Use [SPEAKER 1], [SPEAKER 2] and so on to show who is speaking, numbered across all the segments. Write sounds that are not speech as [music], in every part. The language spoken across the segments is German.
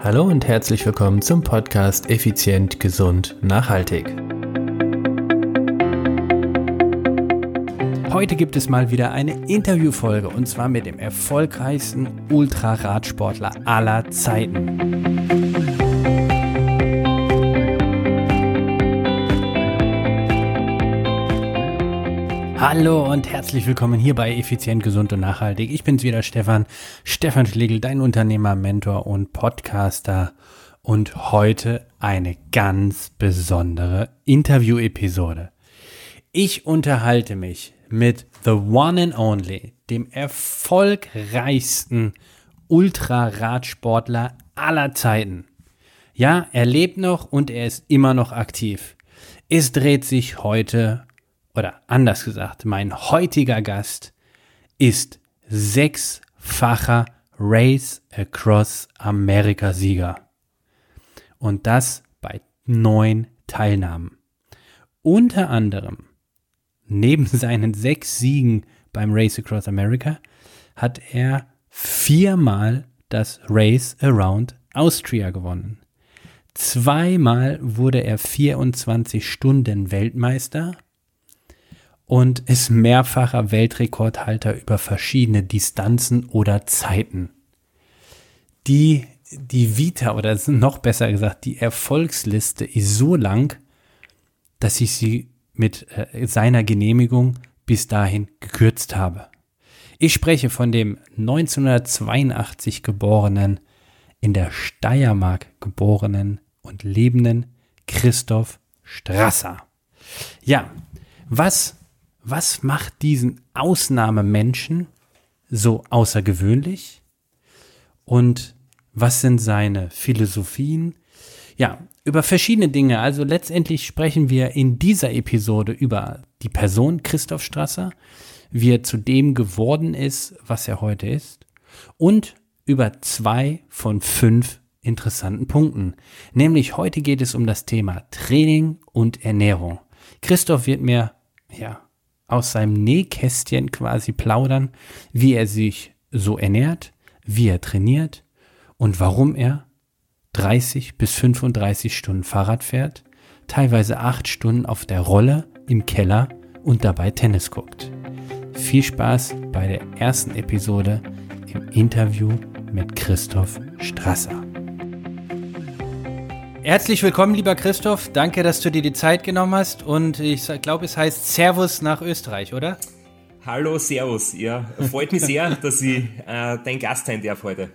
[SPEAKER 1] Hallo und herzlich willkommen zum Podcast Effizient, Gesund, Nachhaltig. Heute gibt es mal wieder eine Interviewfolge und zwar mit dem erfolgreichsten Ultraradsportler aller Zeiten. Hallo und herzlich willkommen hier bei Effizient, Gesund und Nachhaltig. Ich bin's wieder, Stefan. Stefan Schlegel, dein Unternehmer, Mentor und Podcaster. Und heute eine ganz besondere Interview-Episode. Ich unterhalte mich mit The One and Only, dem erfolgreichsten Ultraradsportler aller Zeiten. Ja, er lebt noch und er ist immer noch aktiv. Es dreht sich heute oder anders gesagt, mein heutiger Gast ist sechsfacher Race Across America Sieger. Und das bei neun Teilnahmen. Unter anderem, neben [laughs] seinen sechs Siegen beim Race Across America, hat er viermal das Race Around Austria gewonnen. Zweimal wurde er 24 Stunden Weltmeister und ist mehrfacher Weltrekordhalter über verschiedene Distanzen oder Zeiten. Die, die Vita oder noch besser gesagt, die Erfolgsliste ist so lang, dass ich sie mit äh, seiner Genehmigung bis dahin gekürzt habe. Ich spreche von dem 1982 geborenen, in der Steiermark geborenen und lebenden Christoph Strasser. Ja, was was macht diesen Ausnahmemenschen so außergewöhnlich? Und was sind seine Philosophien? Ja, über verschiedene Dinge. Also letztendlich sprechen wir in dieser Episode über die Person Christoph Strasser, wie er zu dem geworden ist, was er heute ist, und über zwei von fünf interessanten Punkten. Nämlich heute geht es um das Thema Training und Ernährung. Christoph wird mir, ja, aus seinem Nähkästchen quasi plaudern, wie er sich so ernährt, wie er trainiert und warum er 30 bis 35 Stunden Fahrrad fährt, teilweise 8 Stunden auf der Rolle im Keller und dabei Tennis guckt. Viel Spaß bei der ersten Episode im Interview mit Christoph Strasser. Herzlich willkommen, lieber Christoph. Danke, dass du dir die Zeit genommen hast. Und ich glaube, es heißt Servus nach Österreich, oder?
[SPEAKER 2] Hallo, Servus. Ja, freut mich sehr, dass ich äh, dein Gast sein darf heute.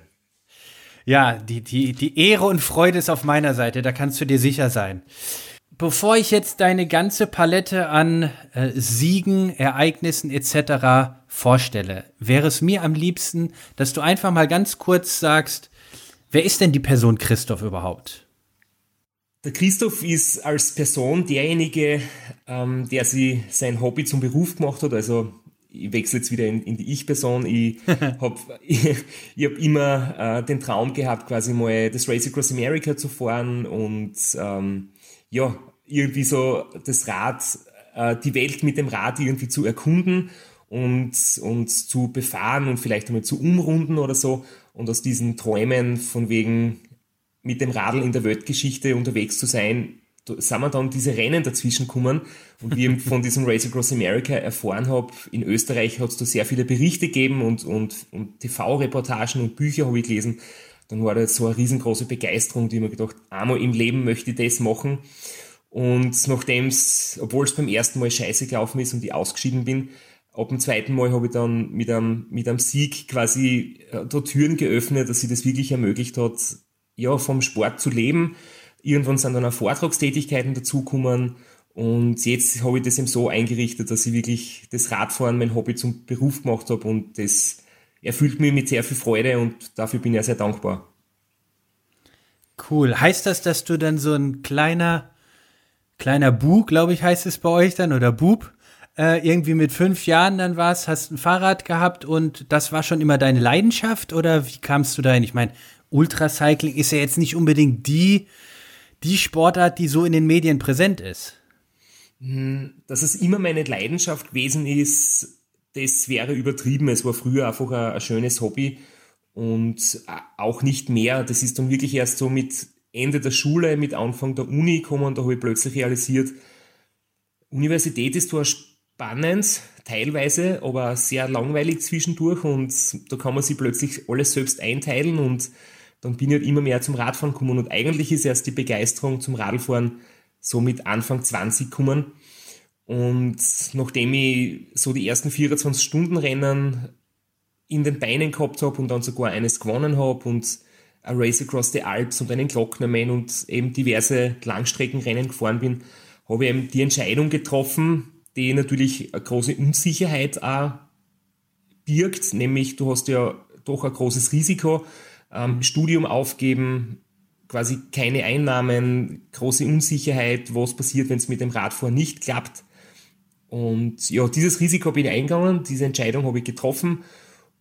[SPEAKER 1] Ja, die, die, die Ehre und Freude ist auf meiner Seite, da kannst du dir sicher sein. Bevor ich jetzt deine ganze Palette an äh, Siegen, Ereignissen etc. vorstelle, wäre es mir am liebsten, dass du einfach mal ganz kurz sagst, wer ist denn die Person Christoph überhaupt?
[SPEAKER 2] Der Christoph ist als Person derjenige, ähm, der sich sein Hobby zum Beruf gemacht hat. Also ich wechsle jetzt wieder in, in die Ich-Person. Ich [laughs] habe ich, [laughs] ich hab immer äh, den Traum gehabt, quasi mal das Race Across America zu fahren und ähm, ja, irgendwie so das Rad, äh, die Welt mit dem Rad irgendwie zu erkunden und, und zu befahren und vielleicht einmal zu umrunden oder so. Und aus diesen Träumen von wegen mit dem Radl in der Weltgeschichte unterwegs zu sein, da sind wir dann diese Rennen dazwischen gekommen und wie ich von diesem Race Across America erfahren habe, in Österreich hat es da sehr viele Berichte gegeben und, und, und TV-Reportagen und Bücher habe ich gelesen. Dann war da so eine riesengroße Begeisterung, die mir gedacht, einmal im Leben möchte ich das machen. Und nachdem es, obwohl es beim ersten Mal scheiße gelaufen ist und ich ausgeschieden bin, ab dem zweiten Mal habe ich dann mit einem, mit einem Sieg quasi äh, da Türen geöffnet, dass sie das wirklich ermöglicht hat, ja, vom Sport zu leben. Irgendwann sind dann auch Vortragstätigkeiten dazugekommen und jetzt habe ich das eben so eingerichtet, dass ich wirklich das Radfahren mein Hobby zum Beruf gemacht habe und das erfüllt mich mit sehr viel Freude und dafür bin ich ja sehr dankbar.
[SPEAKER 1] Cool. Heißt das, dass du dann so ein kleiner, kleiner Bu, glaube ich, heißt es bei euch dann, oder Bub, äh, irgendwie mit fünf Jahren dann warst, hast ein Fahrrad gehabt und das war schon immer deine Leidenschaft oder wie kamst du dahin? Ich meine, Ultracycling ist ja jetzt nicht unbedingt die, die Sportart, die so in den Medien präsent ist.
[SPEAKER 2] Hm, dass es immer meine Leidenschaft gewesen ist, das wäre übertrieben. Es war früher einfach ein, ein schönes Hobby. und auch nicht mehr. Das ist dann wirklich erst so mit Ende der Schule, mit Anfang der Uni gekommen, da habe ich plötzlich realisiert, Universität ist zwar spannend, teilweise, aber sehr langweilig zwischendurch und da kann man sich plötzlich alles selbst einteilen und dann bin ich halt immer mehr zum Radfahren gekommen und eigentlich ist erst die Begeisterung zum Radfahren so mit Anfang 20 gekommen. Und nachdem ich so die ersten 24 Stunden Rennen in den Beinen gehabt habe und dann sogar eines gewonnen habe und ein Race Across the Alps und einen Glocknerman und eben diverse Langstreckenrennen gefahren bin, habe ich eben die Entscheidung getroffen, die natürlich eine große Unsicherheit auch birgt, nämlich du hast ja doch ein großes Risiko, ähm, Studium aufgeben, quasi keine Einnahmen, große Unsicherheit, was passiert, wenn es mit dem Radfahren nicht klappt. Und ja, dieses Risiko bin ich eingegangen, diese Entscheidung habe ich getroffen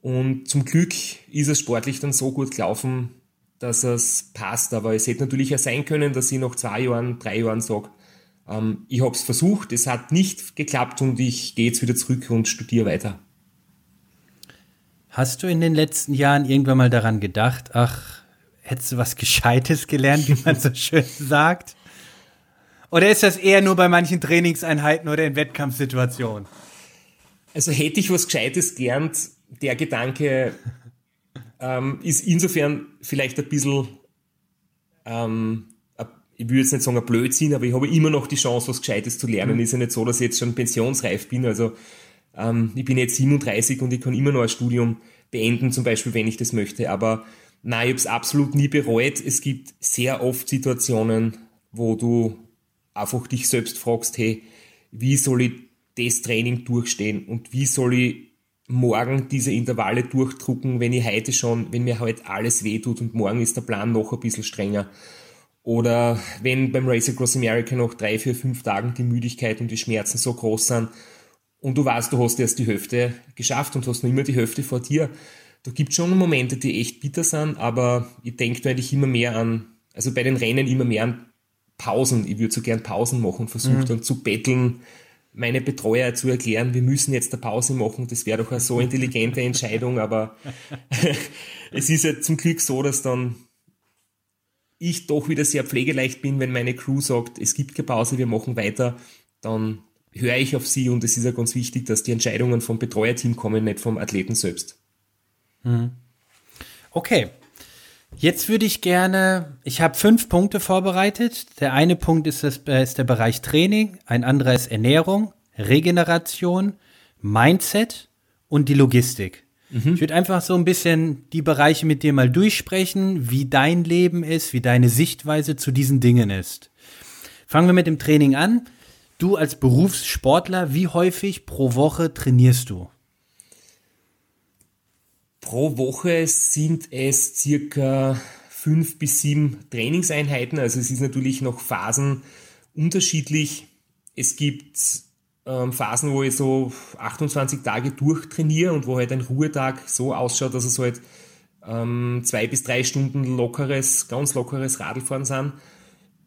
[SPEAKER 2] und zum Glück ist es sportlich dann so gut gelaufen, dass es passt. Aber es hätte natürlich auch sein können, dass ich nach zwei Jahren, drei Jahren sage, ähm, ich habe es versucht, es hat nicht geklappt und ich gehe jetzt wieder zurück und studiere weiter.
[SPEAKER 1] Hast du in den letzten Jahren irgendwann mal daran gedacht, ach, hättest du was [laughs] Gescheites gelernt, wie man so [laughs] schön sagt? Oder ist das eher nur bei manchen Trainingseinheiten oder in Wettkampfsituationen?
[SPEAKER 2] Also hätte ich was Gescheites gelernt, der Gedanke ähm, ist insofern vielleicht ein bisschen ähm, ich will jetzt nicht sagen ein Blödsinn, aber ich habe immer noch die Chance, was Gescheites zu lernen. Mhm. Ist ja nicht so, dass ich jetzt schon pensionsreif bin. Also ähm, ich bin jetzt 37 und ich kann immer noch ein Studium beenden, zum Beispiel, wenn ich das möchte. Aber nein, ich habe es absolut nie bereut. Es gibt sehr oft Situationen, wo du einfach dich selbst fragst, hey, wie soll ich das Training durchstehen und wie soll ich morgen diese Intervalle durchdrucken, wenn ich heute schon, wenn mir heute alles wehtut und morgen ist der Plan noch ein bisschen strenger. Oder wenn beim Race Across America noch drei, vier, fünf Tagen die Müdigkeit und die Schmerzen so groß sind und du weißt, du hast erst die Hälfte geschafft und hast noch immer die Hälfte vor dir. Da gibt schon Momente, die echt bitter sind, aber ich denke eigentlich immer mehr an, also bei den Rennen immer mehr an Pausen. Ich würde so gern Pausen machen und versuche mhm. dann zu betteln, meine Betreuer zu erklären, wir müssen jetzt eine Pause machen. Das wäre doch eine so intelligente [laughs] Entscheidung, aber [laughs] es ist ja zum Glück so, dass dann ich doch wieder sehr pflegeleicht bin, wenn meine Crew sagt, es gibt keine Pause, wir machen weiter, dann höre ich auf sie und es ist ja ganz wichtig, dass die Entscheidungen vom Betreuerteam kommen, nicht vom Athleten selbst.
[SPEAKER 1] Mhm. Okay. Jetzt würde ich gerne, ich habe fünf Punkte vorbereitet. Der eine Punkt ist, das, äh, ist der Bereich Training, ein anderer ist Ernährung, Regeneration, Mindset und die Logistik. Mhm. Ich würde einfach so ein bisschen die Bereiche mit dir mal durchsprechen, wie dein Leben ist, wie deine Sichtweise zu diesen Dingen ist. Fangen wir mit dem Training an. Du als Berufssportler, wie häufig pro Woche trainierst du?
[SPEAKER 2] Pro Woche sind es circa fünf bis sieben Trainingseinheiten. Also es ist natürlich noch Phasen unterschiedlich. Es gibt ähm, Phasen, wo ich so 28 Tage durchtrainiere und wo halt ein Ruhetag so ausschaut, dass es halt ähm, zwei bis drei Stunden lockeres, ganz lockeres Radlfahren sind,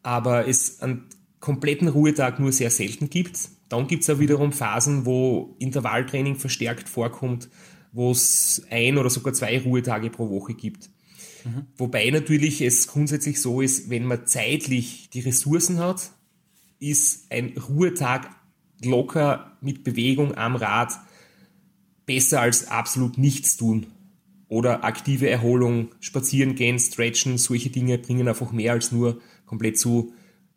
[SPEAKER 2] aber es einen kompletten Ruhetag nur sehr selten gibt. Dann gibt es auch wiederum Phasen, wo Intervalltraining verstärkt vorkommt, wo es ein oder sogar zwei Ruhetage pro Woche gibt. Mhm. Wobei natürlich es grundsätzlich so ist, wenn man zeitlich die Ressourcen hat, ist ein Ruhetag locker mit Bewegung am Rad besser als absolut nichts tun. Oder aktive Erholung, spazieren gehen, stretchen, solche Dinge bringen einfach mehr als nur komplett zu,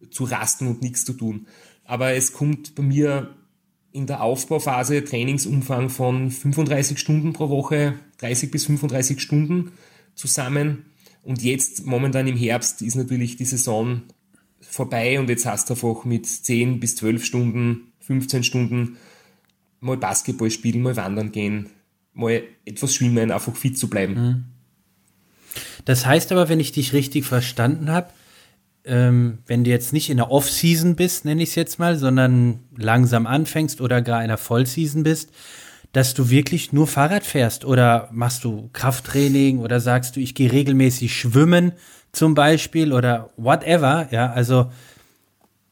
[SPEAKER 2] zu rasten und nichts zu tun. Aber es kommt bei mir in der Aufbauphase Trainingsumfang von 35 Stunden pro Woche, 30 bis 35 Stunden zusammen. Und jetzt, momentan im Herbst, ist natürlich die Saison vorbei und jetzt hast du einfach mit 10 bis 12 Stunden 15 Stunden mal Basketball spielen, mal wandern gehen, mal etwas schwimmen, einfach fit zu bleiben. Mhm.
[SPEAKER 1] Das heißt aber, wenn ich dich richtig verstanden habe, ähm, wenn du jetzt nicht in der Off-Season bist, nenne ich es jetzt mal, sondern langsam anfängst oder gar in der Vollseason bist, dass du wirklich nur Fahrrad fährst oder machst du Krafttraining oder sagst du, ich gehe regelmäßig schwimmen zum Beispiel oder whatever, ja, also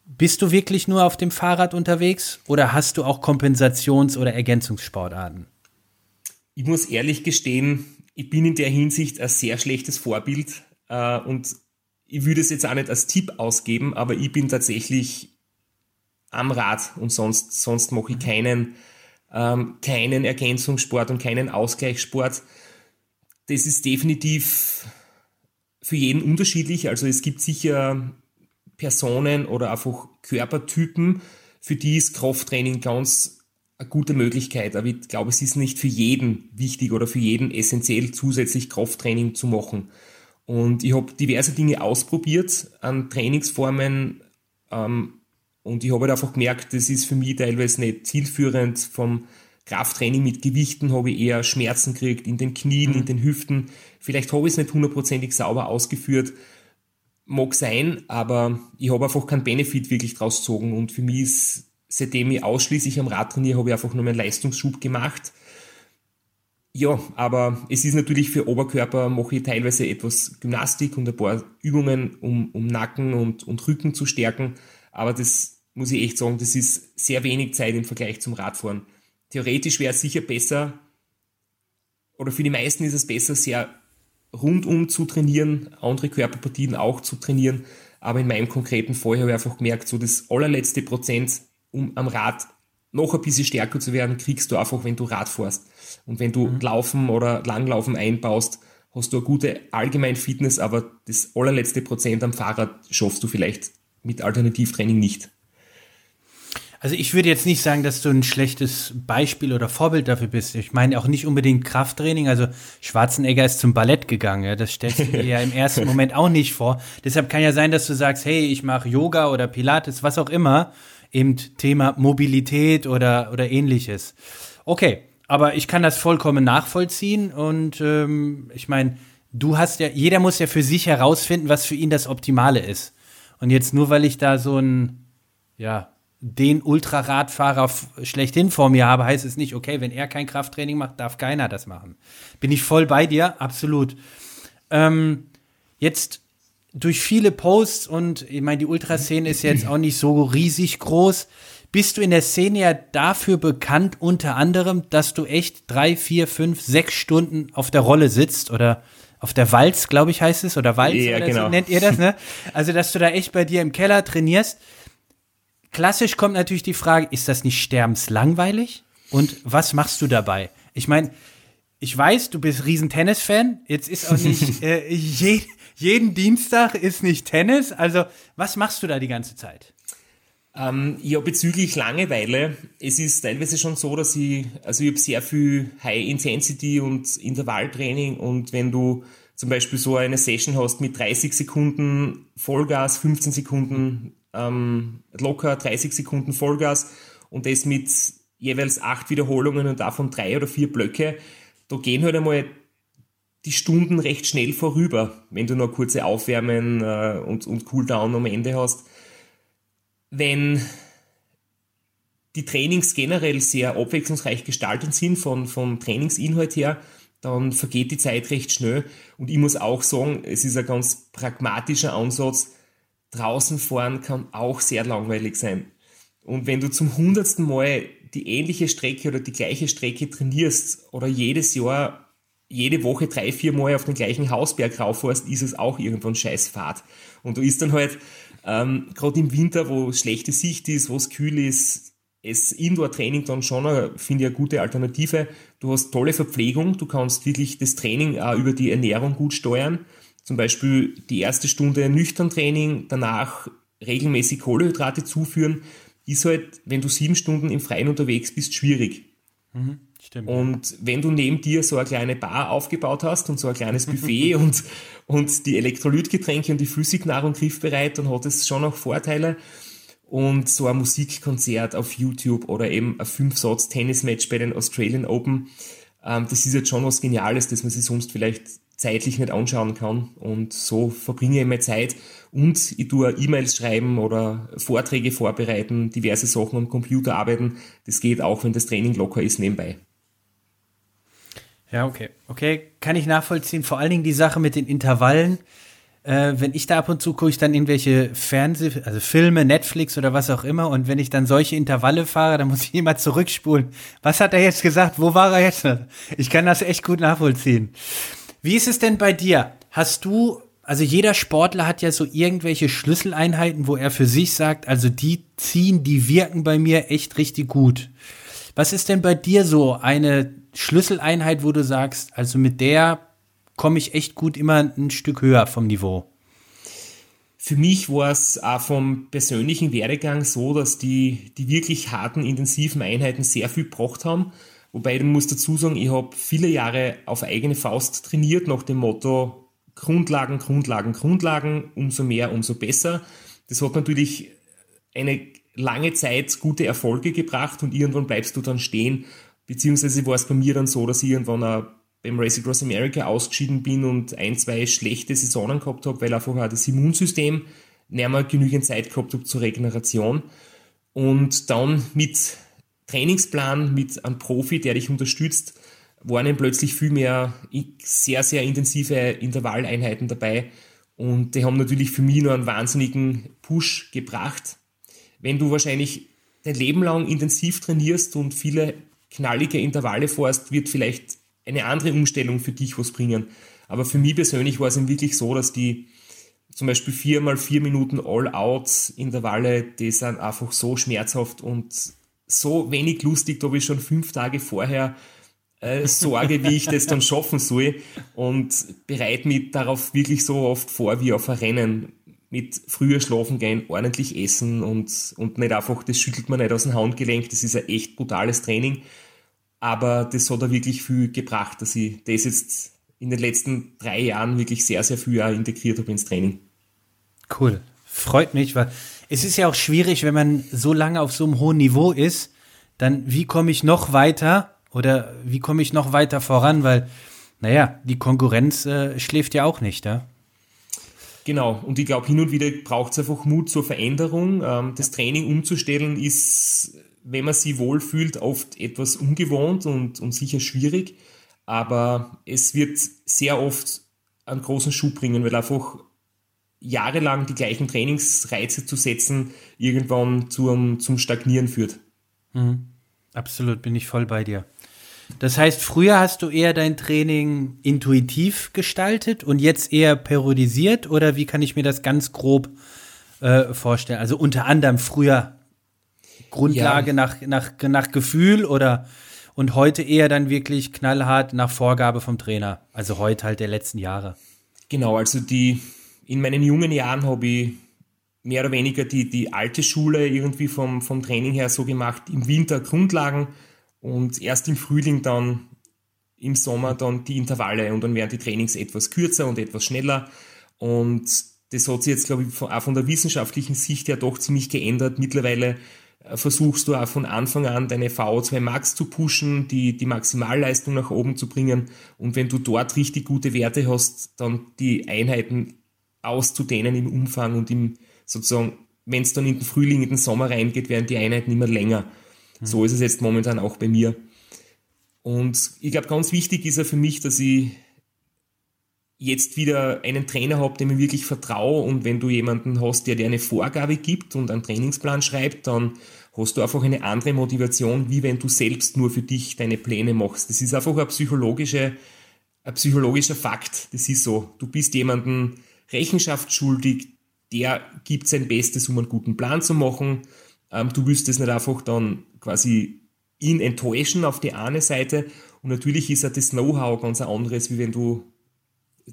[SPEAKER 1] bist du wirklich nur auf dem Fahrrad unterwegs oder hast du auch Kompensations- oder Ergänzungssportarten?
[SPEAKER 2] Ich muss ehrlich gestehen, ich bin in der Hinsicht ein sehr schlechtes Vorbild äh, und ich würde es jetzt auch nicht als Tipp ausgeben, aber ich bin tatsächlich am Rad und sonst, sonst mache ich keinen, ähm, keinen Ergänzungssport und keinen Ausgleichssport. Das ist definitiv für jeden unterschiedlich. Also es gibt sicher Personen oder einfach Körpertypen, für die ist Krafttraining ganz eine gute Möglichkeit. Aber ich glaube, es ist nicht für jeden wichtig oder für jeden essentiell, zusätzlich Krafttraining zu machen. Und ich habe diverse Dinge ausprobiert an Trainingsformen ähm, und ich habe halt einfach gemerkt, das ist für mich teilweise nicht zielführend. Vom Krafttraining mit Gewichten habe ich eher Schmerzen gekriegt in den Knien, mhm. in den Hüften. Vielleicht habe ich es nicht hundertprozentig sauber ausgeführt. Mag sein, aber ich habe einfach keinen Benefit wirklich draus gezogen. Und für mich ist, seitdem ich ausschließlich am Rad trainiere, habe ich einfach nur meinen Leistungsschub gemacht. Ja, aber es ist natürlich für Oberkörper, mache ich teilweise etwas Gymnastik und ein paar Übungen, um, um Nacken und, und Rücken zu stärken. Aber das muss ich echt sagen, das ist sehr wenig Zeit im Vergleich zum Radfahren. Theoretisch wäre es sicher besser, oder für die meisten ist es besser, sehr rundum zu trainieren, andere Körperpartien auch zu trainieren. Aber in meinem konkreten Fall habe ich einfach gemerkt, so das allerletzte Prozent, um am Rad noch ein bisschen stärker zu werden, kriegst du einfach, wenn du Rad fährst. Und wenn du mhm. Laufen oder Langlaufen einbaust, hast du eine gute Allgemeinfitness, aber das allerletzte Prozent am Fahrrad schaffst du vielleicht mit Alternativtraining nicht.
[SPEAKER 1] Also ich würde jetzt nicht sagen, dass du ein schlechtes Beispiel oder Vorbild dafür bist. Ich meine auch nicht unbedingt Krafttraining. Also Schwarzenegger ist zum Ballett gegangen. Ja? Das stellst du dir ja im ersten [laughs] Moment auch nicht vor. Deshalb kann ja sein, dass du sagst, hey, ich mache Yoga oder Pilates, was auch immer. Eben Thema Mobilität oder, oder ähnliches. Okay, aber ich kann das vollkommen nachvollziehen und ähm, ich meine, du hast ja, jeder muss ja für sich herausfinden, was für ihn das Optimale ist. Und jetzt nur, weil ich da so ein, ja, den Ultraradfahrer schlechthin vor mir habe, heißt es nicht, okay, wenn er kein Krafttraining macht, darf keiner das machen. Bin ich voll bei dir, absolut. Ähm, jetzt durch viele Posts und ich meine, die Ultraszene ist jetzt auch nicht so riesig groß bist du in der Szene ja dafür bekannt, unter anderem, dass du echt drei, vier, fünf, sechs Stunden auf der Rolle sitzt oder auf der Walz, glaube ich, heißt es, oder Walz, ja, oder genau. so nennt ihr das, ne? Also, dass du da echt bei dir im Keller trainierst. Klassisch kommt natürlich die Frage, ist das nicht sterbenslangweilig? Und was machst du dabei? Ich meine, ich weiß, du bist riesen Tennis-Fan. Jetzt ist auch nicht [laughs] äh, je, jeden Dienstag ist nicht Tennis. Also, was machst du da die ganze Zeit?
[SPEAKER 2] Ähm, ja, bezüglich Langeweile, es ist teilweise schon so, dass ich, also ich habe sehr viel High-Intensity und Intervalltraining und wenn du zum Beispiel so eine Session hast mit 30 Sekunden Vollgas, 15 Sekunden ähm, locker, 30 Sekunden Vollgas und das mit jeweils acht Wiederholungen und davon drei oder vier Blöcke, da gehen halt einmal die Stunden recht schnell vorüber, wenn du noch kurze Aufwärmen äh, und, und Cooldown am Ende hast wenn die Trainings generell sehr abwechslungsreich gestaltet sind von, vom Trainingsinhalt her, dann vergeht die Zeit recht schnell. Und ich muss auch sagen, es ist ein ganz pragmatischer Ansatz. Draußen fahren kann auch sehr langweilig sein. Und wenn du zum hundertsten Mal die ähnliche Strecke oder die gleiche Strecke trainierst oder jedes Jahr, jede Woche drei, vier Mal auf den gleichen Hausberg rauffährst, ist es auch irgendwann scheiß Fahrt. Und du ist dann halt ähm, Gerade im Winter, wo schlechte Sicht ist, wo es kühl ist, ist Indoor-Training dann schon, finde ich, eine gute Alternative. Du hast tolle Verpflegung, du kannst wirklich das Training auch über die Ernährung gut steuern. Zum Beispiel die erste Stunde nüchtern Training, danach regelmäßig Kohlenhydrate zuführen, ist halt, wenn du sieben Stunden im Freien unterwegs bist, schwierig. Mhm. Stimmt. Und wenn du neben dir so eine kleine Bar aufgebaut hast und so ein kleines [laughs] Buffet und, und die Elektrolytgetränke und die Flüssignahrung griffbereit, dann hat es schon auch Vorteile. Und so ein Musikkonzert auf YouTube oder eben ein Fünf-Satz-Tennismatch bei den Australian Open, ähm, das ist jetzt schon was Geniales, das man sich sonst vielleicht zeitlich nicht anschauen kann. Und so verbringe ich meine Zeit und ich tue E-Mails schreiben oder Vorträge vorbereiten, diverse Sachen am Computer arbeiten. Das geht auch, wenn das Training locker ist nebenbei.
[SPEAKER 1] Ja, okay. Okay, kann ich nachvollziehen. Vor allen Dingen die Sache mit den Intervallen. äh, wenn ich da ab und zu gucke, ich dann irgendwelche Fernseh, also Filme, Netflix oder was auch immer, und wenn ich dann solche Intervalle fahre, dann muss ich immer zurückspulen. Was hat er jetzt gesagt? Wo war er jetzt? Ich kann das echt gut nachvollziehen. Wie ist es denn bei dir? Hast du, also jeder Sportler hat ja so irgendwelche Schlüsseleinheiten, wo er für sich sagt, also die ziehen, die wirken bei mir echt richtig gut. Was ist denn bei dir so eine Schlüsseleinheit, wo du sagst, also mit der komme ich echt gut immer ein Stück höher vom Niveau?
[SPEAKER 2] Für mich war es auch vom persönlichen Werdegang so, dass die, die wirklich harten, intensiven Einheiten sehr viel gebracht haben. Wobei ich muss dazu sagen, ich habe viele Jahre auf eigene Faust trainiert, nach dem Motto Grundlagen, Grundlagen, Grundlagen, umso mehr, umso besser. Das hat natürlich eine lange Zeit gute Erfolge gebracht und irgendwann bleibst du dann stehen. Beziehungsweise war es bei mir dann so, dass ich irgendwann auch beim Race Across America ausgeschieden bin und ein, zwei schlechte Saisonen gehabt habe, weil einfach auch das Immunsystem nicht mehr genügend Zeit gehabt habe zur Regeneration. Und dann mit Trainingsplan, mit einem Profi, der dich unterstützt, waren dann plötzlich viel mehr sehr, sehr intensive Intervalleinheiten dabei. Und die haben natürlich für mich nur einen wahnsinnigen Push gebracht. Wenn du wahrscheinlich dein Leben lang intensiv trainierst und viele knallige Intervalle fährst, wird vielleicht eine andere Umstellung für dich was bringen. Aber für mich persönlich war es eben wirklich so, dass die zum Beispiel vier mal vier Minuten All-Out-Intervalle, die sind einfach so schmerzhaft und so wenig lustig, da habe ich schon fünf Tage vorher äh, Sorge, wie ich das dann schaffen soll und bereite mich darauf wirklich so oft vor wie auf ein Rennen mit früher schlafen gehen, ordentlich essen und, und nicht einfach, das schüttelt man nicht aus dem Handgelenk, das ist ein echt brutales Training. Aber das hat er wirklich viel gebracht, dass ich das jetzt in den letzten drei Jahren wirklich sehr, sehr viel integriert habe ins Training.
[SPEAKER 1] Cool. Freut mich, weil es ist ja auch schwierig, wenn man so lange auf so einem hohen Niveau ist, dann wie komme ich noch weiter oder wie komme ich noch weiter voran, weil, naja, die Konkurrenz äh, schläft ja auch nicht, ja?
[SPEAKER 2] Genau, und ich glaube, hin und wieder braucht es einfach Mut zur Veränderung. Ähm, das Training umzustellen ist wenn man sich wohlfühlt, oft etwas ungewohnt und, und sicher schwierig. Aber es wird sehr oft einen großen Schub bringen, weil einfach jahrelang die gleichen Trainingsreize zu setzen irgendwann zum, zum Stagnieren führt.
[SPEAKER 1] Mhm. Absolut, bin ich voll bei dir. Das heißt, früher hast du eher dein Training intuitiv gestaltet und jetzt eher periodisiert oder wie kann ich mir das ganz grob äh, vorstellen? Also unter anderem früher Grundlage ja. nach, nach, nach Gefühl oder und heute eher dann wirklich knallhart nach Vorgabe vom Trainer. Also heute halt der letzten Jahre.
[SPEAKER 2] Genau, also die in meinen jungen Jahren habe ich mehr oder weniger die, die alte Schule irgendwie vom, vom Training her so gemacht, im Winter Grundlagen und erst im Frühling dann im Sommer dann die Intervalle und dann werden die Trainings etwas kürzer und etwas schneller und das hat sich jetzt, glaube ich, auch von der wissenschaftlichen Sicht her doch ziemlich geändert. Mittlerweile versuchst du auch von Anfang an deine VO2 Max zu pushen, die, die Maximalleistung nach oben zu bringen. Und wenn du dort richtig gute Werte hast, dann die Einheiten auszudehnen im Umfang und im sozusagen, wenn es dann in den Frühling, in den Sommer reingeht, werden die Einheiten immer länger. So ist es jetzt momentan auch bei mir. Und ich glaube, ganz wichtig ist ja für mich, dass ich jetzt wieder einen Trainer habe, dem ich wirklich vertraue und wenn du jemanden hast, der dir eine Vorgabe gibt und einen Trainingsplan schreibt, dann hast du einfach eine andere Motivation, wie wenn du selbst nur für dich deine Pläne machst. Das ist einfach ein, psychologische, ein psychologischer Fakt. Das ist so. Du bist jemanden Rechenschaft schuldig, der gibt sein Bestes, um einen guten Plan zu machen. Ähm, du wirst es nicht einfach dann quasi ihn enttäuschen auf die eine Seite. Und natürlich ist ja das Know-how ganz ein anderes, wie wenn du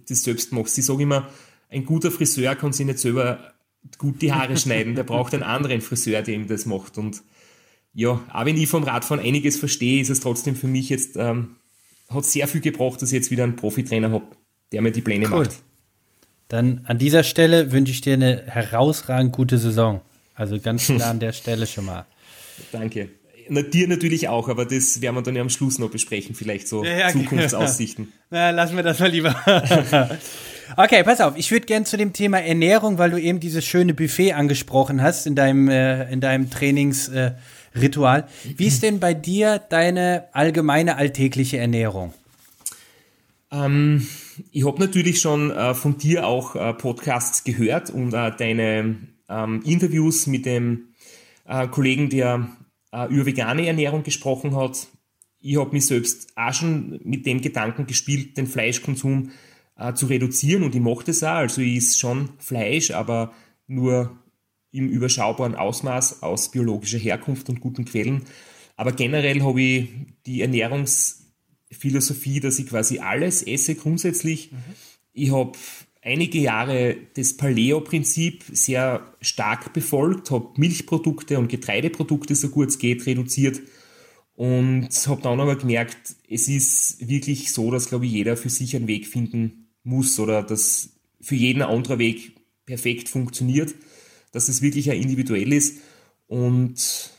[SPEAKER 2] das selbst machst. Ich sage immer, ein guter Friseur kann sich nicht selber gut die Haare schneiden, der braucht einen anderen Friseur, der ihm das macht. Und ja, auch wenn ich vom Radfahren einiges verstehe, ist es trotzdem für mich jetzt, ähm, hat sehr viel gebraucht, dass ich jetzt wieder einen Profitrainer habe, der mir die Pläne cool. macht.
[SPEAKER 1] Dann an dieser Stelle wünsche ich dir eine herausragend gute Saison. Also ganz klar an der Stelle schon mal.
[SPEAKER 2] Danke. Na, dir natürlich auch, aber das werden wir dann ja am Schluss noch besprechen, vielleicht so ja, ja, Zukunftsaussichten. [laughs]
[SPEAKER 1] Na, lassen wir das mal lieber. [laughs] okay, pass auf, ich würde gerne zu dem Thema Ernährung, weil du eben dieses schöne Buffet angesprochen hast in deinem, äh, in deinem Trainingsritual. Äh, Wie ist denn bei dir deine allgemeine alltägliche Ernährung?
[SPEAKER 2] Ähm, ich habe natürlich schon äh, von dir auch äh, Podcasts gehört und äh, deine ähm, Interviews mit dem äh, Kollegen, der äh, über vegane Ernährung gesprochen hat. Ich habe mich selbst auch schon mit dem Gedanken gespielt, den Fleischkonsum äh, zu reduzieren und ich mache das auch. Also ich esse schon Fleisch, aber nur im überschaubaren Ausmaß aus biologischer Herkunft und guten Quellen. Aber generell habe ich die Ernährungsphilosophie, dass ich quasi alles esse grundsätzlich. Mhm. Ich habe einige Jahre das Paleo-Prinzip sehr stark befolgt, habe Milchprodukte und Getreideprodukte so gut es geht reduziert und habe dann aber gemerkt, es ist wirklich so, dass glaube ich jeder für sich einen Weg finden muss oder dass für jeden ein anderer Weg perfekt funktioniert, dass es wirklich ein individuell ist und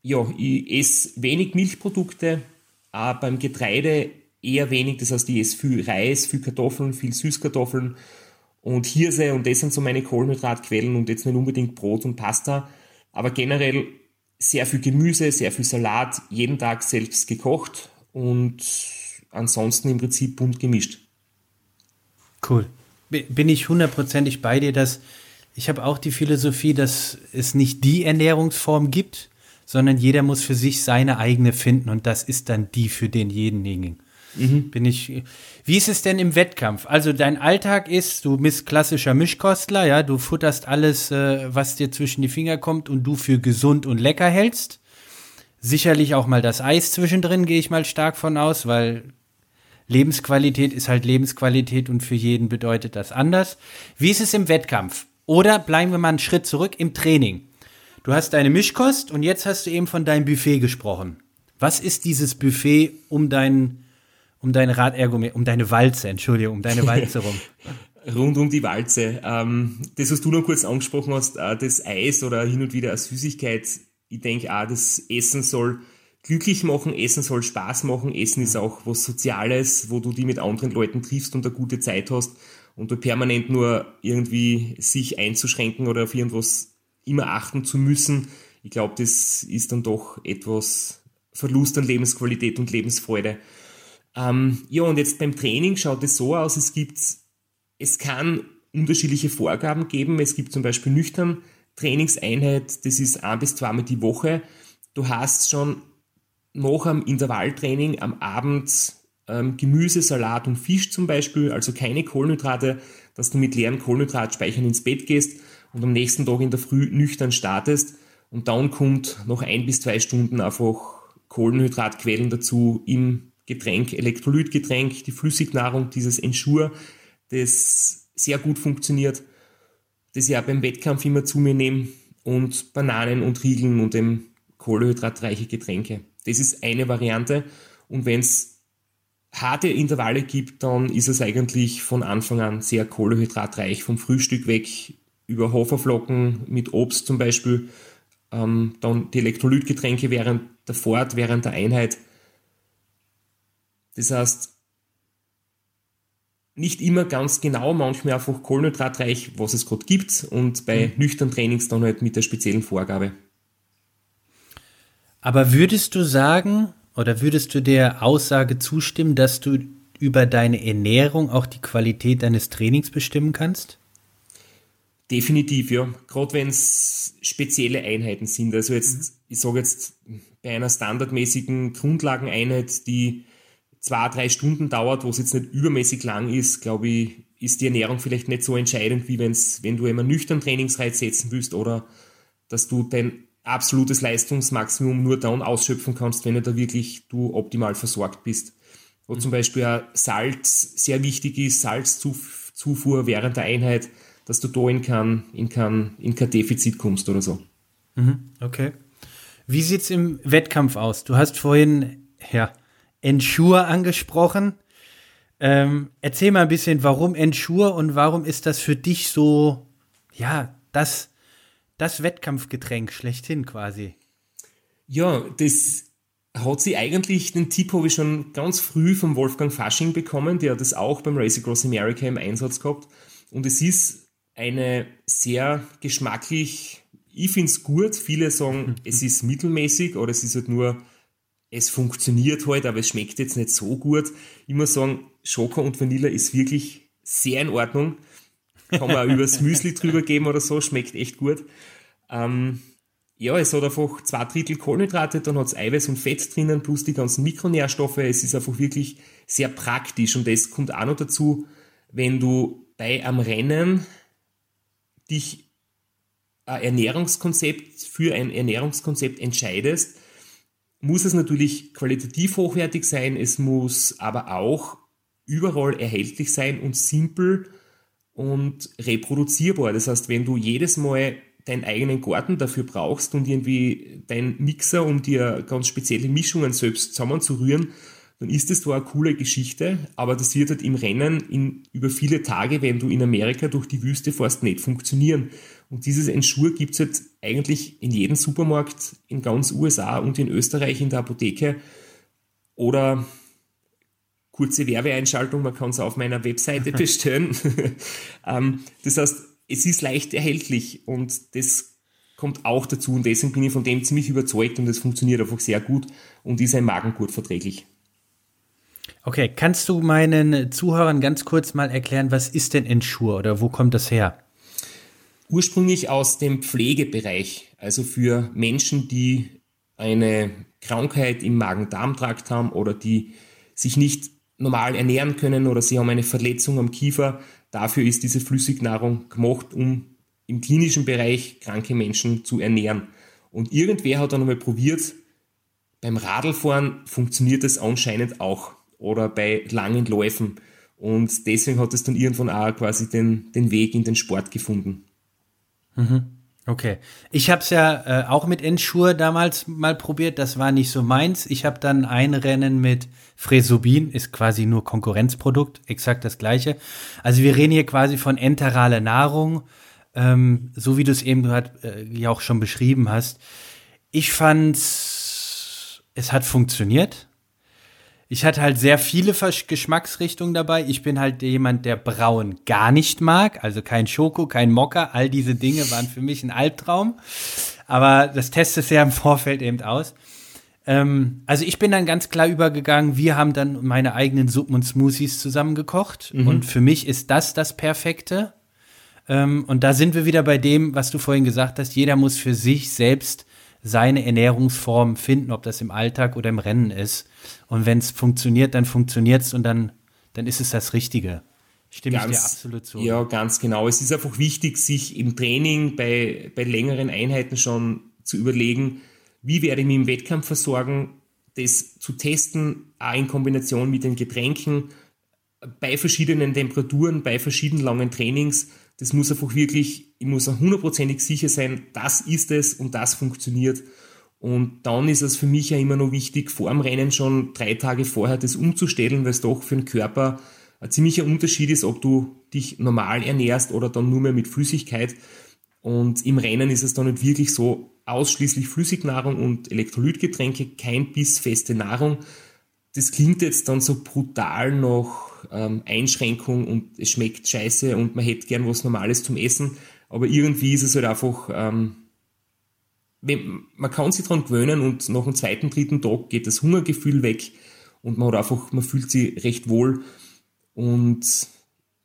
[SPEAKER 2] ja, ich esse wenig Milchprodukte, aber beim Getreide eher wenig. Das heißt, ich esse viel Reis, viel Kartoffeln, viel Süßkartoffeln und Hirse und das sind so meine Kohlenhydratquellen und jetzt nicht unbedingt Brot und Pasta, aber generell sehr viel Gemüse, sehr viel Salat, jeden Tag selbst gekocht und ansonsten im Prinzip bunt gemischt.
[SPEAKER 1] Cool. Bin ich hundertprozentig bei dir, dass ich habe auch die Philosophie, dass es nicht die Ernährungsform gibt, sondern jeder muss für sich seine eigene finden und das ist dann die für denjenigen. Mhm. Bin ich. Wie ist es denn im Wettkampf? Also dein Alltag ist, du bist klassischer Mischkostler, ja, du futterst alles, äh, was dir zwischen die Finger kommt und du für gesund und lecker hältst. Sicherlich auch mal das Eis zwischendrin, gehe ich mal stark von aus, weil Lebensqualität ist halt Lebensqualität und für jeden bedeutet das anders. Wie ist es im Wettkampf? Oder bleiben wir mal einen Schritt zurück im Training. Du hast deine Mischkost und jetzt hast du eben von deinem Buffet gesprochen. Was ist dieses Buffet um dein, um deine Radergometer, um deine Walze, Entschuldigung, um deine Walze rum? [laughs]
[SPEAKER 2] Rund um die Walze. Ähm, das, was du noch kurz angesprochen hast, äh, das Eis oder hin und wieder eine Süßigkeit, ich denke auch, das Essen soll glücklich machen, Essen soll Spaß machen, Essen ist auch was Soziales, wo du die mit anderen Leuten triffst und eine gute Zeit hast und du permanent nur irgendwie sich einzuschränken oder auf irgendwas immer achten zu müssen. Ich glaube, das ist dann doch etwas Verlust an Lebensqualität und Lebensfreude. Ähm, ja, und jetzt beim Training schaut es so aus, es gibt, es kann unterschiedliche Vorgaben geben. Es gibt zum Beispiel nüchtern Trainingseinheit, das ist ein bis zweimal die Woche. Du hast schon nach am Intervalltraining am Abend ähm, Gemüse, Salat und Fisch zum Beispiel, also keine Kohlenhydrate, dass du mit leeren Kohlenhydratspeichern ins Bett gehst und am nächsten Tag in der Früh nüchtern startest und dann kommt noch ein bis zwei Stunden einfach Kohlenhydratquellen dazu im Getränk, Elektrolytgetränk, die Flüssignahrung, dieses Ensure, das sehr gut funktioniert, das ich auch beim Wettkampf immer zu mir nehme und Bananen und Riegeln und eben kohlenhydratreiche Getränke. Das ist eine Variante und wenn es harte Intervalle gibt, dann ist es eigentlich von Anfang an sehr kohlenhydratreich, vom Frühstück weg über Haferflocken mit Obst zum Beispiel, ähm, dann die Elektrolytgetränke während der Fahrt, während der Einheit. Das heißt, nicht immer ganz genau, manchmal einfach kohlenhydratreich, was es gerade gibt und bei mhm. nüchternen Trainings dann halt mit der speziellen Vorgabe.
[SPEAKER 1] Aber würdest du sagen oder würdest du der Aussage zustimmen, dass du über deine Ernährung auch die Qualität deines Trainings bestimmen kannst?
[SPEAKER 2] Definitiv, ja. Gerade wenn es spezielle Einheiten sind. Also jetzt, mhm. ich sage jetzt, bei einer standardmäßigen Grundlageneinheit, die zwei, drei Stunden dauert, wo es jetzt nicht übermäßig lang ist, glaube ich, ist die Ernährung vielleicht nicht so entscheidend, wie wenn's, wenn du immer nüchtern Trainingsreiz setzen willst oder dass du dein absolutes Leistungsmaximum nur dann ausschöpfen kannst, wenn du da wirklich du optimal versorgt bist. Wo mhm. zum Beispiel Salz sehr wichtig ist, Salzzufuhr während der Einheit, dass du da in kein, in kein, in kein Defizit kommst oder so.
[SPEAKER 1] Mhm, okay. Wie sieht es im Wettkampf aus? Du hast vorhin ja, Ensure angesprochen. Ähm, erzähl mal ein bisschen, warum Ensure und warum ist das für dich so, ja, das, das Wettkampfgetränk schlechthin quasi?
[SPEAKER 2] Ja, das hat sie eigentlich, den Tipp habe ich schon ganz früh vom Wolfgang Fasching bekommen, der hat das auch beim Race Across America im Einsatz gehabt. Und es ist eine sehr geschmacklich, ich finde es gut, viele sagen, [laughs] es ist mittelmäßig oder es ist halt nur, es funktioniert halt, aber es schmeckt jetzt nicht so gut. Ich muss sagen, Schoko und Vanille ist wirklich sehr in Ordnung. Kann man auch übers [laughs] Müsli drüber geben oder so, schmeckt echt gut. Ähm, ja, es hat einfach zwei Drittel Kohlenhydrate, dann hat es Eiweiß und Fett drinnen, plus die ganzen Mikronährstoffe. Es ist einfach wirklich sehr praktisch und das kommt auch noch dazu, wenn du bei einem Rennen dich ein Ernährungskonzept für ein Ernährungskonzept entscheidest, muss es natürlich qualitativ hochwertig sein, es muss aber auch überall erhältlich sein und simpel und reproduzierbar. Das heißt, wenn du jedes Mal deinen eigenen Garten dafür brauchst und irgendwie deinen Mixer, um dir ganz spezielle Mischungen selbst zusammenzurühren, dann ist das zwar eine coole Geschichte, aber das wird halt im Rennen in, über viele Tage, wenn du in Amerika durch die Wüste fährst, nicht funktionieren. Und dieses Ensure gibt es halt eigentlich in jedem Supermarkt in ganz USA und in Österreich in der Apotheke. Oder kurze Werbeeinschaltung, man kann es auf meiner Webseite [laughs] bestellen. [laughs] ähm, das heißt, es ist leicht erhältlich und das kommt auch dazu und deswegen bin ich von dem ziemlich überzeugt und es funktioniert einfach sehr gut und ist ein Magengurt verträglich.
[SPEAKER 1] Okay, kannst du meinen Zuhörern ganz kurz mal erklären, was ist denn Ensure oder wo kommt das her?
[SPEAKER 2] Ursprünglich aus dem Pflegebereich, also für Menschen, die eine Krankheit im Magen-Darm-Trakt haben oder die sich nicht normal ernähren können oder sie haben eine Verletzung am Kiefer. Dafür ist diese Flüssignahrung gemacht, um im klinischen Bereich kranke Menschen zu ernähren. Und irgendwer hat dann einmal probiert, beim Radlfahren funktioniert es anscheinend auch oder bei langen Läufen. Und deswegen hat es dann irgendwann auch quasi den, den Weg in den Sport gefunden.
[SPEAKER 1] Mhm. Okay. Ich habe es ja äh, auch mit Ensure damals mal probiert. Das war nicht so meins. Ich habe dann ein Rennen mit Fresobin, ist quasi nur Konkurrenzprodukt, exakt das gleiche. Also wir reden hier quasi von enterale Nahrung, ähm, so wie du es eben gerade äh, ja auch schon beschrieben hast. Ich fand, es hat funktioniert. Ich hatte halt sehr viele Geschmacksrichtungen dabei. Ich bin halt jemand, der Brauen gar nicht mag. Also kein Schoko, kein Mokka. All diese Dinge waren für mich ein Albtraum. Aber das testest ja im Vorfeld eben aus. Ähm, also ich bin dann ganz klar übergegangen. Wir haben dann meine eigenen Suppen und Smoothies zusammengekocht. Mhm. Und für mich ist das das Perfekte. Ähm, und da sind wir wieder bei dem, was du vorhin gesagt hast. Jeder muss für sich selbst seine Ernährungsform finden, ob das im Alltag oder im Rennen ist. Und wenn es funktioniert, dann funktioniert es und dann, dann ist es das Richtige.
[SPEAKER 2] Stimme ganz, ich dir absolut zu. Ja, ganz genau. Es ist einfach wichtig, sich im Training bei, bei längeren Einheiten schon zu überlegen, wie werde ich mich im Wettkampf versorgen, das zu testen, auch in Kombination mit den Getränken, bei verschiedenen Temperaturen, bei verschiedenen langen Trainings, das muss einfach wirklich, ich muss hundertprozentig sicher sein, das ist es und das funktioniert. Und dann ist es für mich ja immer noch wichtig, vor dem Rennen schon drei Tage vorher das umzustellen, weil es doch für den Körper ein ziemlicher Unterschied ist, ob du dich normal ernährst oder dann nur mehr mit Flüssigkeit. Und im Rennen ist es dann nicht wirklich so ausschließlich Flüssignahrung und Elektrolytgetränke, kein bissfeste Nahrung. Das klingt jetzt dann so brutal noch ähm, Einschränkung und es schmeckt scheiße und man hätte gern was Normales zum Essen. Aber irgendwie ist es halt einfach, ähm, man kann sich daran gewöhnen und nach dem zweiten, dritten Tag geht das Hungergefühl weg und man hat einfach, man fühlt sich recht wohl. Und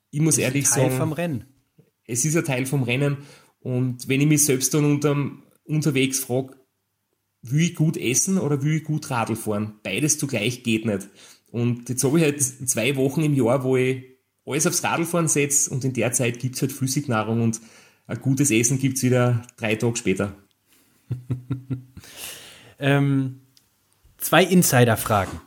[SPEAKER 2] ich muss das ehrlich ist ein Teil sagen,
[SPEAKER 1] vom Rennen.
[SPEAKER 2] es ist ein Teil vom Rennen. Und wenn ich mich selbst dann unterm, unterwegs frage, will ich gut essen oder will ich gut Radl fahren? Beides zugleich geht nicht. Und jetzt habe ich halt zwei Wochen im Jahr, wo ich alles aufs Radlfahren setze und in der Zeit gibt es halt Flüssignahrung und ein gutes Essen gibt es wieder drei Tage später. [laughs]
[SPEAKER 1] ähm, zwei Insider-Fragen.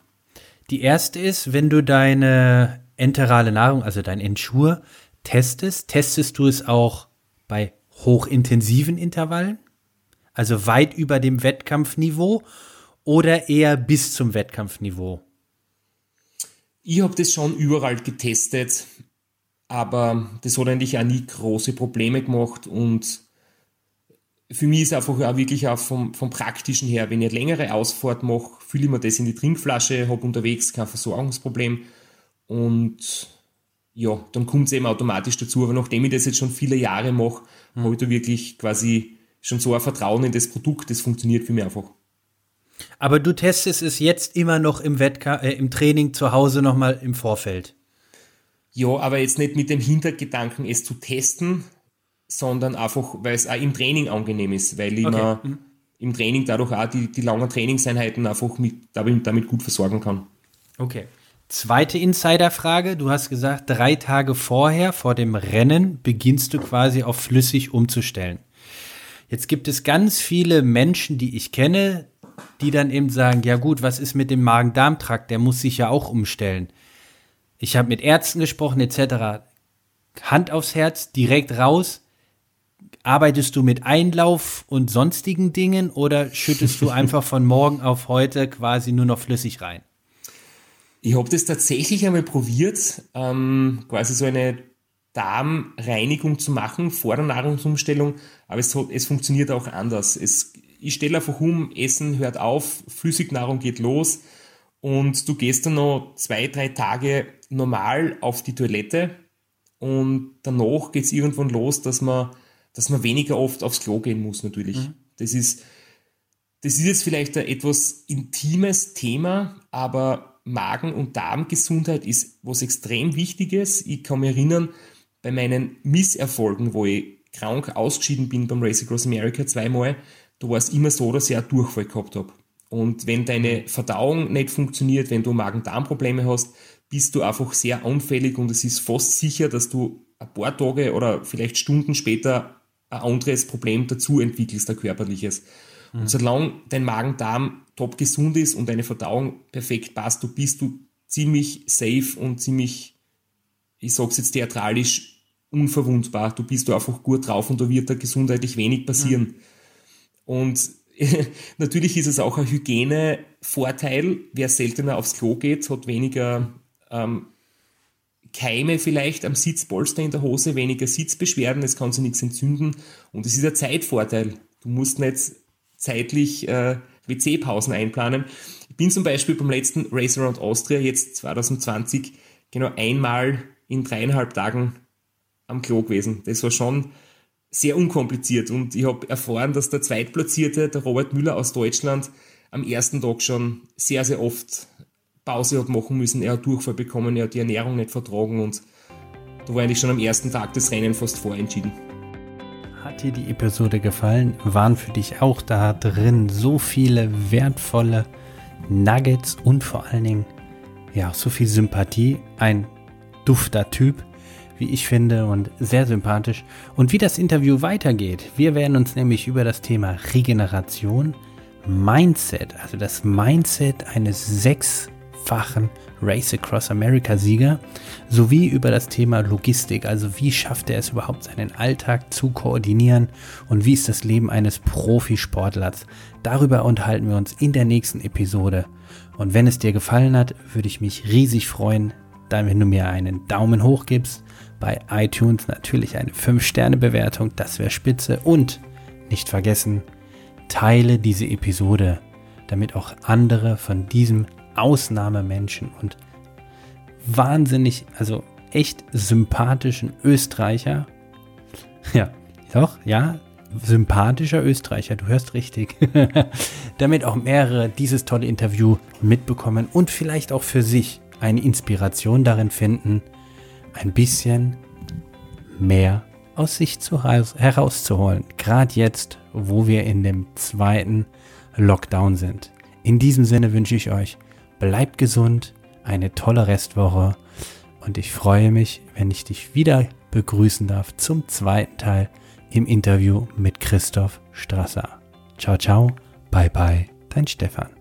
[SPEAKER 1] Die erste ist, wenn du deine enterale Nahrung, also dein Entschur, testest, testest du es auch bei hochintensiven Intervallen? Also weit über dem Wettkampfniveau oder eher bis zum Wettkampfniveau?
[SPEAKER 2] Ich habe das schon überall getestet, aber das hat eigentlich auch nie große Probleme gemacht und für mich ist einfach auch wirklich auch vom, vom Praktischen her, wenn ich eine längere Ausfahrt mache, fülle ich mir das in die Trinkflasche, habe unterwegs kein Versorgungsproblem und ja, dann kommt es eben automatisch dazu. Aber nachdem ich das jetzt schon viele Jahre mache, mhm. habe ich da wirklich quasi schon so ein Vertrauen in das Produkt, das funktioniert für mich einfach.
[SPEAKER 1] Aber du testest es jetzt immer noch im, Wettka äh, im Training zu Hause nochmal im Vorfeld.
[SPEAKER 2] Ja, aber jetzt nicht mit dem Hintergedanken, es zu testen, sondern einfach, weil es auch im Training angenehm ist, weil ich okay. mhm. im Training dadurch auch die, die langen Trainingseinheiten einfach mit, damit, damit gut versorgen kann.
[SPEAKER 1] Okay. Zweite Insiderfrage. Du hast gesagt, drei Tage vorher, vor dem Rennen, beginnst du quasi auf flüssig umzustellen. Jetzt gibt es ganz viele Menschen, die ich kenne, die dann eben sagen, ja gut, was ist mit dem Magen-Darm-Trakt? Der muss sich ja auch umstellen. Ich habe mit Ärzten gesprochen etc. Hand aufs Herz, direkt raus. Arbeitest du mit Einlauf und sonstigen Dingen oder schüttest du [laughs] einfach von morgen auf heute quasi nur noch flüssig rein?
[SPEAKER 2] Ich habe das tatsächlich einmal probiert, ähm, quasi so eine Darmreinigung zu machen vor der Nahrungsumstellung, aber es, es funktioniert auch anders. Es, ich stelle einfach um, Essen hört auf, Flüssignahrung geht los und du gehst dann noch zwei, drei Tage normal auf die Toilette und danach geht es irgendwann los, dass man, dass man weniger oft aufs Klo gehen muss natürlich. Mhm. Das ist das ist jetzt vielleicht ein etwas intimes Thema, aber Magen- und Darmgesundheit ist was extrem Wichtiges. Ich kann mich erinnern, bei meinen Misserfolgen, wo ich krank ausgeschieden bin beim Race Across America zweimal, da war es immer so, dass ich einen Durchfall gehabt habe. Und wenn deine Verdauung nicht funktioniert, wenn du Magen-Darm-Probleme hast, bist du einfach sehr anfällig und es ist fast sicher, dass du ein paar Tage oder vielleicht Stunden später ein anderes Problem dazu entwickelst, ein körperliches. Mhm. Und solange dein Magen-Darm top gesund ist und deine Verdauung perfekt passt, du bist du ziemlich safe und ziemlich, ich sag's jetzt theatralisch, unverwundbar. Du bist du einfach gut drauf und da wird da gesundheitlich wenig passieren. Mhm. Und [laughs] natürlich ist es auch ein Hygienevorteil. Wer seltener aufs Klo geht, hat weniger ähm, Keime vielleicht am Sitzpolster in der Hose, weniger Sitzbeschwerden, es kann sich nichts entzünden und es ist ein Zeitvorteil. Du musst nicht zeitlich äh, WC-Pausen einplanen. Ich bin zum Beispiel beim letzten Race Around Austria jetzt 2020 genau einmal in dreieinhalb Tagen am Klo gewesen. Das war schon sehr unkompliziert und ich habe erfahren, dass der Zweitplatzierte, der Robert Müller aus Deutschland, am ersten Tag schon sehr, sehr oft Pause hat machen müssen. Er hat Durchfall bekommen, er hat die Ernährung nicht vertragen und da war eigentlich schon am ersten Tag das Rennen fast vorentschieden.
[SPEAKER 1] Hat dir die Episode gefallen? Waren für dich auch da drin so viele wertvolle Nuggets und vor allen Dingen ja so viel Sympathie? Ein dufter Typ, wie ich finde, und sehr sympathisch. Und wie das Interview weitergeht, wir werden uns nämlich über das Thema Regeneration, Mindset, also das Mindset eines sechsfachen Race Across America Sieger, sowie über das Thema Logistik, also wie schafft er es überhaupt seinen Alltag zu koordinieren und wie ist das Leben eines Profisportlers. Darüber unterhalten wir uns in der nächsten Episode. Und wenn es dir gefallen hat, würde ich mich riesig freuen, dann wenn du mir einen Daumen hoch gibst bei iTunes natürlich eine 5-Sterne-Bewertung, das wäre spitze. Und nicht vergessen, teile diese Episode, damit auch andere von diesem Ausnahmemenschen und wahnsinnig, also echt sympathischen Österreicher, [laughs] ja, doch, ja, sympathischer Österreicher, du hörst richtig, [laughs] damit auch mehrere dieses tolle Interview mitbekommen und vielleicht auch für sich eine Inspiration darin finden, ein bisschen mehr aus sich zu, herauszuholen. Gerade jetzt, wo wir in dem zweiten Lockdown sind. In diesem Sinne wünsche ich euch, bleibt gesund, eine tolle Restwoche und ich freue mich, wenn ich dich wieder begrüßen darf zum zweiten Teil im Interview mit Christoph Strasser. Ciao, ciao, bye bye, dein Stefan.